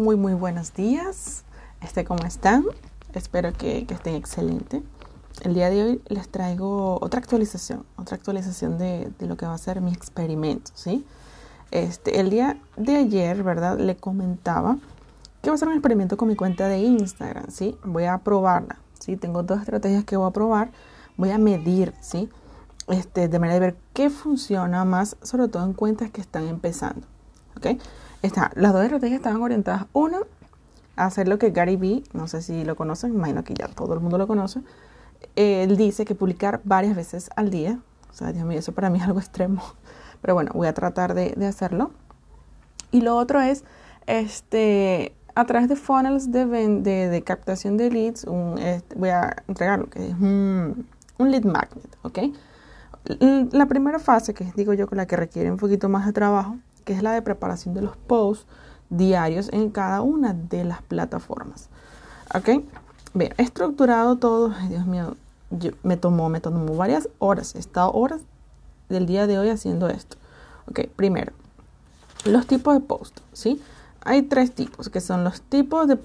muy muy buenos días. Este, ¿Cómo están? Espero que, estén excelente. El día de hoy les traigo otra actualización, otra actualización de, lo que va a ser mi experimento, ¿sí? Este, el día de ayer, ¿verdad? Le comentaba que va a ser un experimento con mi cuenta de Instagram, ¿sí? Voy a probarla, ¿sí? Tengo dos estrategias que voy a probar. Voy a medir, ¿sí? Este, de manera de ver qué funciona más, sobre todo en cuentas que están empezando, ¿ok? Está, las dos estrategias estaban orientadas, una, a hacer lo que Gary Vee, no sé si lo conocen, imagino que ya todo el mundo lo conoce, él dice que publicar varias veces al día, o sea, Dios mío, eso para mí es algo extremo, pero bueno, voy a tratar de, hacerlo. Y lo otro es, este, a través de funnels de, de, captación de leads, este, voy a entregar lo que es un, un lead magnet, ¿ok? La primera fase, que digo yo, con la que requiere un poquito más de trabajo, que es la de preparación de los posts diarios en cada una de las plataformas. ¿Ok? Bien, he estructurado todo, Dios mío, me tomó, me tomó varias horas, he estado horas del día de hoy haciendo esto. Ok, primero, los tipos de posts, ¿sí? Hay tres tipos, que son los tipos de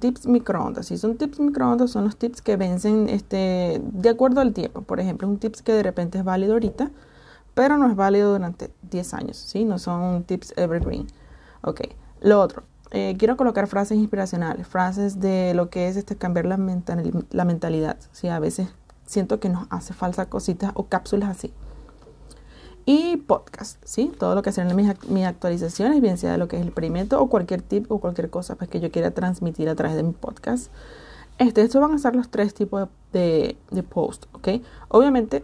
tips microondas. Si son tips microondas, son los tips que vencen este, de acuerdo al tiempo. Por ejemplo, un tips que de repente es válido ahorita, pero no es válido durante 10 años, ¿sí? No son tips evergreen. Ok, lo otro, eh, quiero colocar frases inspiracionales, frases de lo que es este cambiar la, la mentalidad, ¿sí? A veces siento que nos hace falta cositas o cápsulas así. Y podcast, ¿sí? Todo lo que hacen mis, mis actualizaciones, bien sea de lo que es el experimento o cualquier tip o cualquier cosa pues, que yo quiera transmitir a través de mi podcast. Este, estos van a ser los tres tipos de, de post, ¿ok? Obviamente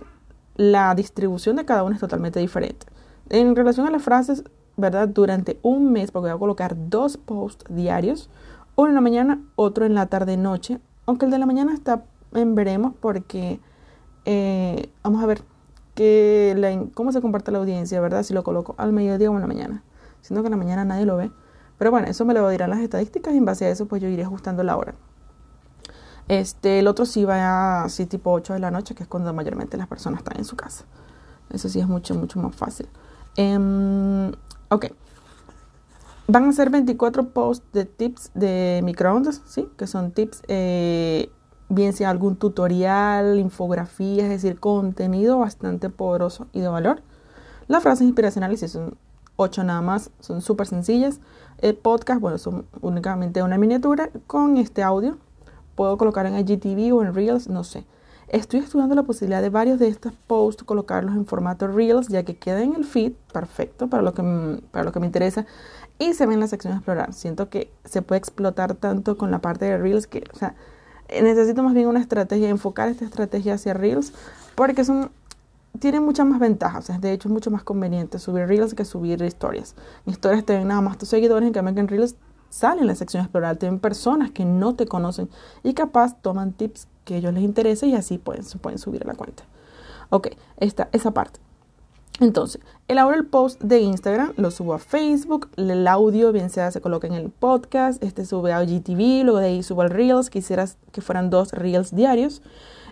la distribución de cada uno es totalmente diferente. En relación a las frases, ¿verdad? Durante un mes, porque voy a colocar dos posts diarios, uno en la mañana, otro en la tarde-noche, aunque el de la mañana está en veremos porque eh, vamos a ver cómo se comparte la audiencia, ¿verdad? Si lo coloco al mediodía o en la mañana. Siendo que en la mañana nadie lo ve. Pero bueno, eso me lo dirán las estadísticas y en base a eso pues yo iré ajustando la hora. Este, el otro sí va así tipo 8 de la noche, que es cuando mayormente las personas están en su casa. Eso sí es mucho, mucho más fácil. Em, ok. Van a ser 24 posts de tips de microondas, ¿sí? Que son tips, eh, bien sea algún tutorial, infografía, es decir, contenido bastante poderoso y de valor. Las frases inspiracionales, si son 8 nada más, son súper sencillas. El podcast, bueno, son únicamente una miniatura con este audio puedo colocar en IGTV o en Reels, no sé. Estoy estudiando la posibilidad de varios de estos posts colocarlos en formato Reels, ya que queda en el feed, perfecto, para lo que, para lo que me interesa, y se ve en la sección explorar. Siento que se puede explotar tanto con la parte de Reels que, o sea, necesito más bien una estrategia, enfocar esta estrategia hacia Reels, porque son, tienen muchas más ventajas. de hecho, es mucho más conveniente subir Reels que subir historias. En historias te ven nada más tus seguidores, en cambio que en Reels salen en la sección explorar, tienen personas que no te conocen y capaz toman tips que a ellos les interese y así pueden, pueden subir a la cuenta. Ok, esta, esa parte. Entonces, el el post de Instagram, lo subo a Facebook, el audio bien sea se coloca en el podcast, este sube a GTV, luego de ahí subo al Reels, quisieras que fueran dos Reels diarios,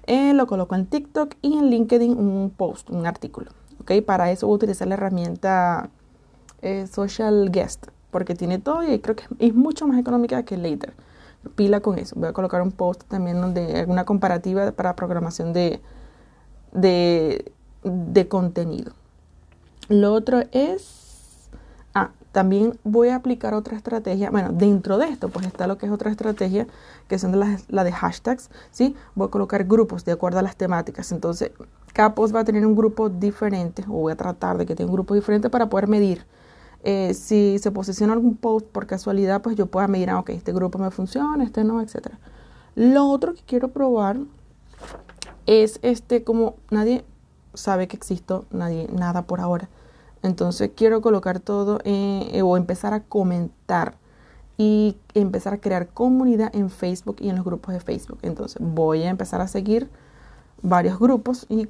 eh, lo coloco en TikTok y en LinkedIn un post, un artículo. Ok, para eso voy a utilizar la herramienta eh, Social Guest porque tiene todo y creo que es mucho más económica que Later. Pila con eso. Voy a colocar un post también donde alguna comparativa para programación de, de, de contenido. Lo otro es, ah, también voy a aplicar otra estrategia. Bueno, dentro de esto, pues está lo que es otra estrategia, que son la, la de hashtags, ¿sí? Voy a colocar grupos de acuerdo a las temáticas. Entonces, cada post va a tener un grupo diferente, o voy a tratar de que tenga un grupo diferente para poder medir eh, si se posiciona algún post por casualidad, pues yo pueda medir, ah, ok, este grupo me funciona, este no, etc. Lo otro que quiero probar es este, como nadie sabe que existo, nadie, nada por ahora. Entonces quiero colocar todo eh, o empezar a comentar y empezar a crear comunidad en Facebook y en los grupos de Facebook. Entonces voy a empezar a seguir varios grupos y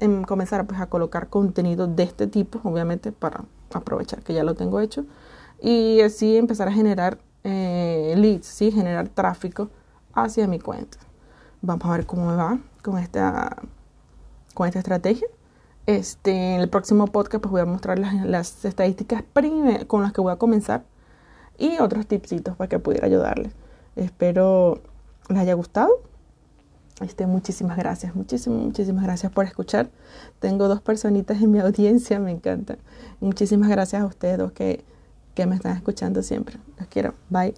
em, comenzar pues, a colocar contenido de este tipo, obviamente para aprovechar que ya lo tengo hecho y así empezar a generar eh, leads, ¿sí? generar tráfico hacia mi cuenta. Vamos a ver cómo me va con esta, con esta estrategia. Este, en el próximo podcast pues voy a mostrar las, las estadísticas con las que voy a comenzar y otros tipsitos para que pudiera ayudarles. Espero les haya gustado. Este, muchísimas gracias, muchísimas, muchísimas gracias por escuchar. Tengo dos personitas en mi audiencia, me encanta. Muchísimas gracias a ustedes dos que, que me están escuchando siempre. Los quiero. Bye.